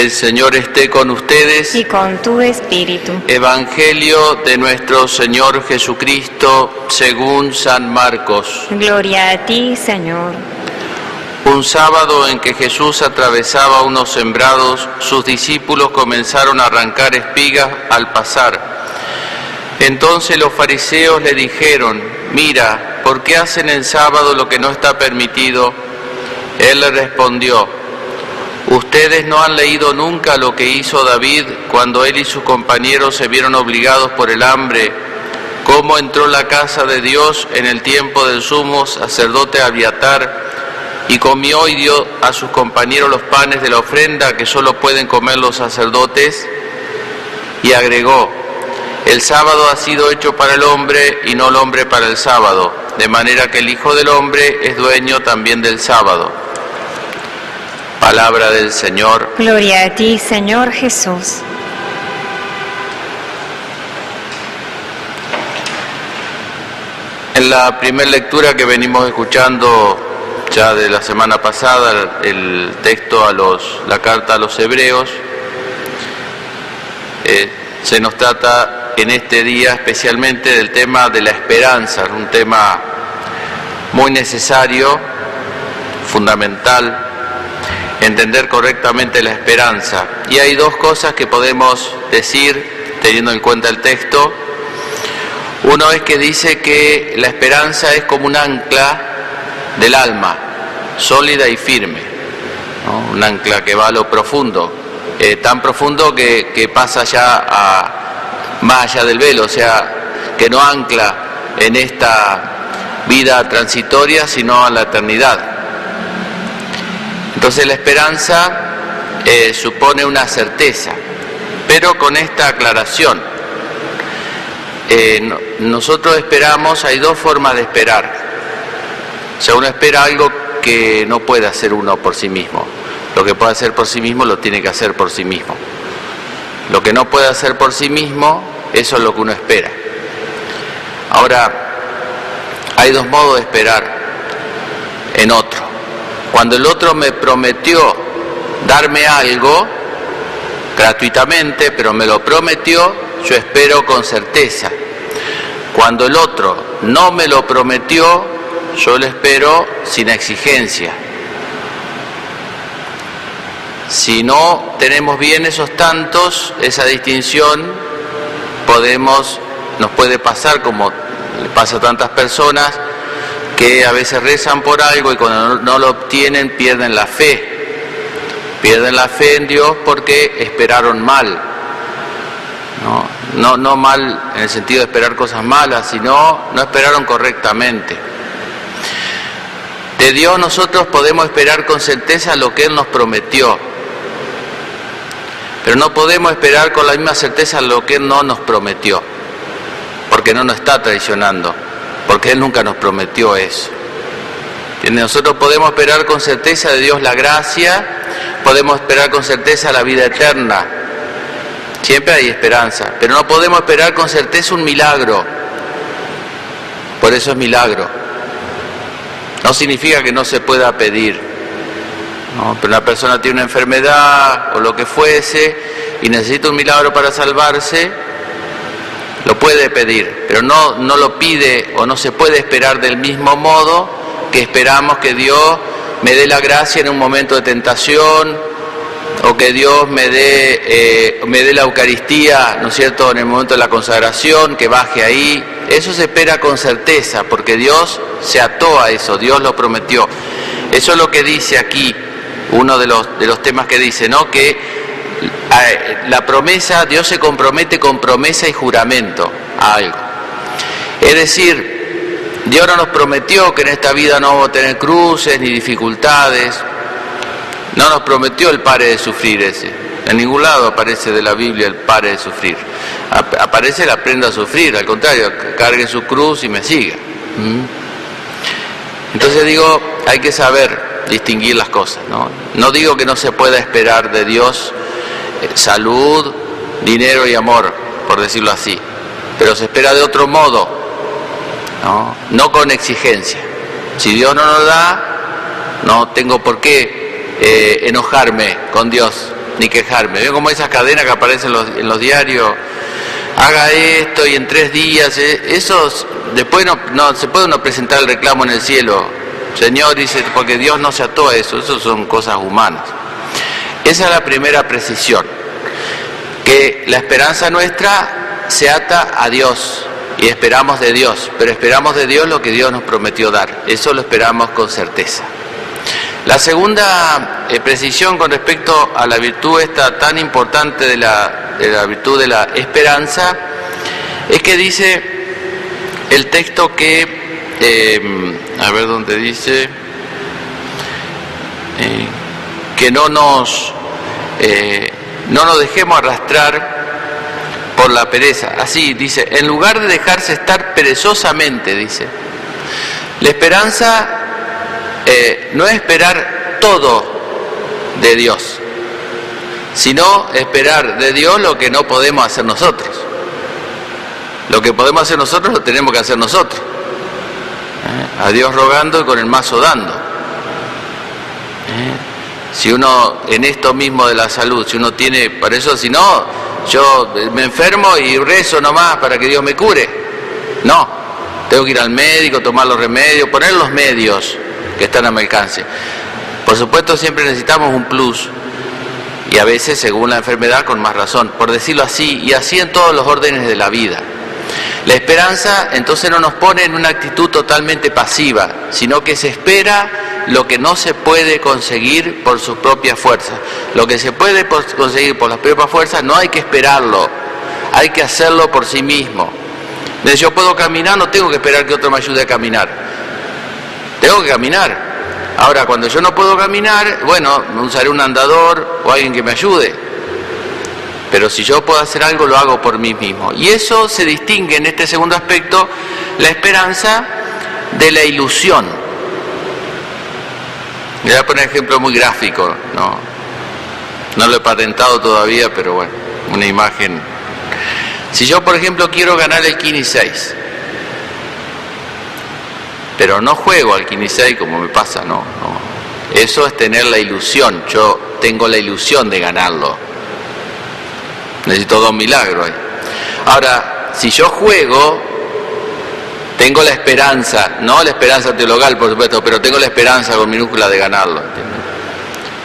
El Señor esté con ustedes. y con tu espíritu. Evangelio de nuestro Señor Jesucristo según San Marcos. Gloria a ti, Señor. Un sábado en que Jesús atravesaba unos sembrados, sus discípulos comenzaron a arrancar espigas al pasar. Entonces los fariseos le dijeron, mira, ¿por qué hacen en sábado lo que no está permitido? Él le respondió, ustedes no han leído nunca lo que hizo David cuando él y sus compañeros se vieron obligados por el hambre, cómo entró en la casa de Dios en el tiempo del sumo sacerdote Abiatar y comió y dio a sus compañeros los panes de la ofrenda que solo pueden comer los sacerdotes, y agregó, el sábado ha sido hecho para el hombre y no el hombre para el sábado, de manera que el Hijo del Hombre es dueño también del sábado. Palabra del Señor. Gloria a ti, Señor Jesús. En la primera lectura que venimos escuchando ya de la semana pasada, el texto a los, la carta a los hebreos, eh, se nos trata en este día especialmente del tema de la esperanza, un tema muy necesario, fundamental, entender correctamente la esperanza. Y hay dos cosas que podemos decir teniendo en cuenta el texto. Uno es que dice que la esperanza es como un ancla del alma, sólida y firme, un ancla que va a lo profundo, eh, tan profundo que, que pasa ya a más allá del velo, o sea, que no ancla en esta vida transitoria, sino a la eternidad. Entonces la esperanza eh, supone una certeza, pero con esta aclaración. Eh, no- nosotros esperamos, hay dos formas de esperar. O sea, uno espera algo que no puede hacer uno por sí mismo. Lo que puede hacer por sí mismo lo tiene que hacer por sí mismo. Lo que no puede hacer por sí mismo, eso es lo que uno espera. Ahora, hay dos modos de esperar en otro. Cuando el otro me prometió darme algo gratuitamente, pero me lo prometió, yo espero con certeza. Cuando el otro no me lo prometió, yo lo espero sin exigencia. Si no tenemos bien esos tantos, esa distinción, podemos, nos puede pasar como le pasa a tantas personas, que a veces rezan por algo y cuando no, lo obtienen pierden la fe. Pierden la fe en Dios porque esperaron mal. No, no, no mal en el sentido de esperar cosas malas, sino no esperaron correctamente. De Dios nosotros podemos esperar con certeza lo que Él nos prometió, pero no podemos esperar con la misma certeza lo que Él no nos prometió, porque no nos está traicionando, porque Él nunca nos prometió eso. Nosotros podemos esperar con certeza de Dios la gracia, podemos esperar con certeza la vida eterna, siempre hay esperanza, pero no podemos esperar con certeza un milagro, por eso es milagro. No significa que no se pueda pedir. ¿no? Pero una persona tiene una enfermedad o lo que fuese y necesita un milagro para salvarse, lo puede pedir, pero no, no lo pide o no se puede esperar del mismo modo que esperamos que Dios me dé la gracia en un momento de tentación o que Dios me dé, eh, me dé la Eucaristía, ¿no es cierto?, en el momento de la consagración, que baje ahí. Eso se espera con certeza, porque Dios se ató a eso, Dios lo prometió. Eso es lo que dice aquí, uno de los, de los temas que dice, ¿no?, que la promesa, Dios se compromete con promesa y juramento a algo. Es decir, Dios no nos prometió que en esta vida no vamos a tener cruces ni dificultades, no nos prometió el pare de sufrir ese. En ningún lado aparece de la Biblia el pare de sufrir. Ap- Aparece el aprenda a sufrir, al contrario, cargue su cruz y me siga. ¿Mm? Entonces digo, hay que saber distinguir las cosas. No, no digo que no se pueda esperar de Dios salud, dinero y amor, por decirlo así, pero se espera de otro modo, no, no con exigencia. Si Dios no nos da, no tengo por qué eh, enojarme con Dios, ni quejarme. Veo como esas cadenas que aparecen en los, en los diarios, haga esto y en tres días, eh, esos, después no, no se puede uno presentar el reclamo en el cielo. Señor dice, porque Dios no se ató a eso, eso son cosas humanas. Esa es la primera precisión, que la esperanza nuestra se ata a Dios y esperamos de Dios, pero esperamos de Dios lo que Dios nos prometió dar, eso lo esperamos con certeza. La segunda eh, precisión con respecto a la virtud esta tan importante de la, de la virtud de la esperanza es que dice el texto que, eh, a ver dónde dice, eh, que no nos, eh, no nos dejemos arrastrar por la pereza. Así dice, en lugar de dejarse estar perezosamente, dice, la esperanza eh, no es esperar todo de Dios, sino esperar de Dios lo que no podemos hacer nosotros. Lo que podemos hacer nosotros lo tenemos que hacer nosotros. ¿Eh? A Dios rogando y con el mazo dando. Si uno en esto mismo de la salud, si uno tiene, para eso si no, yo me enfermo y rezo nomás para que Dios me cure. No, tengo que ir al médico, tomar los remedios, poner los medios que están a mi alcance. Por supuesto siempre necesitamos un plus y a veces según la enfermedad con más razón, por decirlo así, y así en todos los órdenes de la vida. La esperanza entonces no nos pone en una actitud totalmente pasiva, sino que se espera lo que no se puede conseguir por sus propias fuerzas. Lo que se puede conseguir por las propias fuerzas no hay que esperarlo, hay que hacerlo por sí mismo. Yo puedo caminar, no tengo que esperar que otro me ayude a caminar. Tengo que caminar. Ahora, cuando yo no puedo caminar, bueno, usaré un andador o alguien que me ayude. Pero si yo puedo hacer algo, lo hago por mí mismo. Y eso se distingue en este segundo aspecto, la esperanza de la ilusión. Le voy a poner un ejemplo muy gráfico, ¿no? No lo he patentado todavía, pero bueno, una imagen. Si yo, por ejemplo, quiero ganar el Kini 6, pero no juego al Kini 6 como me pasa, no, no. Eso es tener la ilusión, yo tengo la ilusión de ganarlo. Necesito dos milagros ahí. Ahora, si yo juego, tengo la esperanza, no la esperanza teologal, por supuesto, pero tengo la esperanza con minúscula de ganarlo.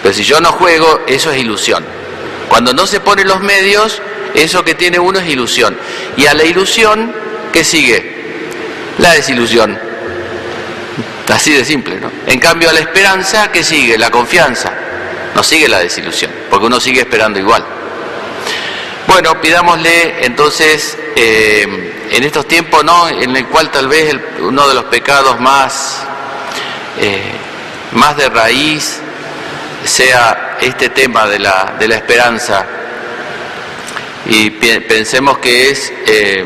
Pero si yo no juego, eso es ilusión. Cuando no se ponen los medios, eso que tiene uno es ilusión. Y a la ilusión, ¿qué sigue? La desilusión. Así de simple, ¿no? En cambio, a la esperanza, ¿qué sigue? La confianza. No sigue la desilusión, porque uno sigue esperando igual. Bueno, pidámosle entonces eh, en estos tiempos, ¿no? En el cual tal vez uno de los pecados más, eh, más de raíz sea este tema de la, de la esperanza. Y pensemos que es eh,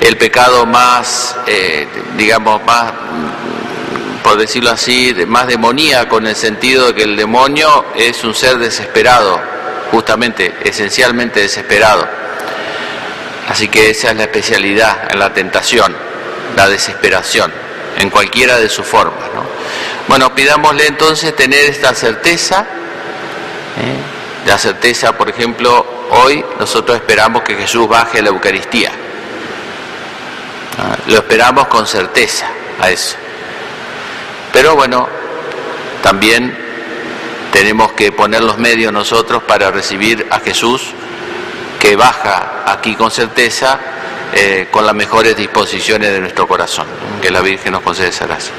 el pecado más, digamos, más, por decirlo así, más demoníaco en el sentido de que el demonio es un ser desesperado justamente, esencialmente desesperado. Así que esa es la especialidad en la tentación, la desesperación, en cualquiera de sus formas. ¿no? Bueno, pidámosle entonces tener esta certeza, ¿eh? la certeza, por ejemplo, hoy nosotros esperamos que Jesús baje a la Eucaristía. Lo esperamos con certeza a eso. Pero bueno, también tenemos que poner los medios nosotros para recibir a Jesús que baja aquí con certeza eh, con las mejores disposiciones de nuestro corazón. Que la Virgen nos conceda esa gracia.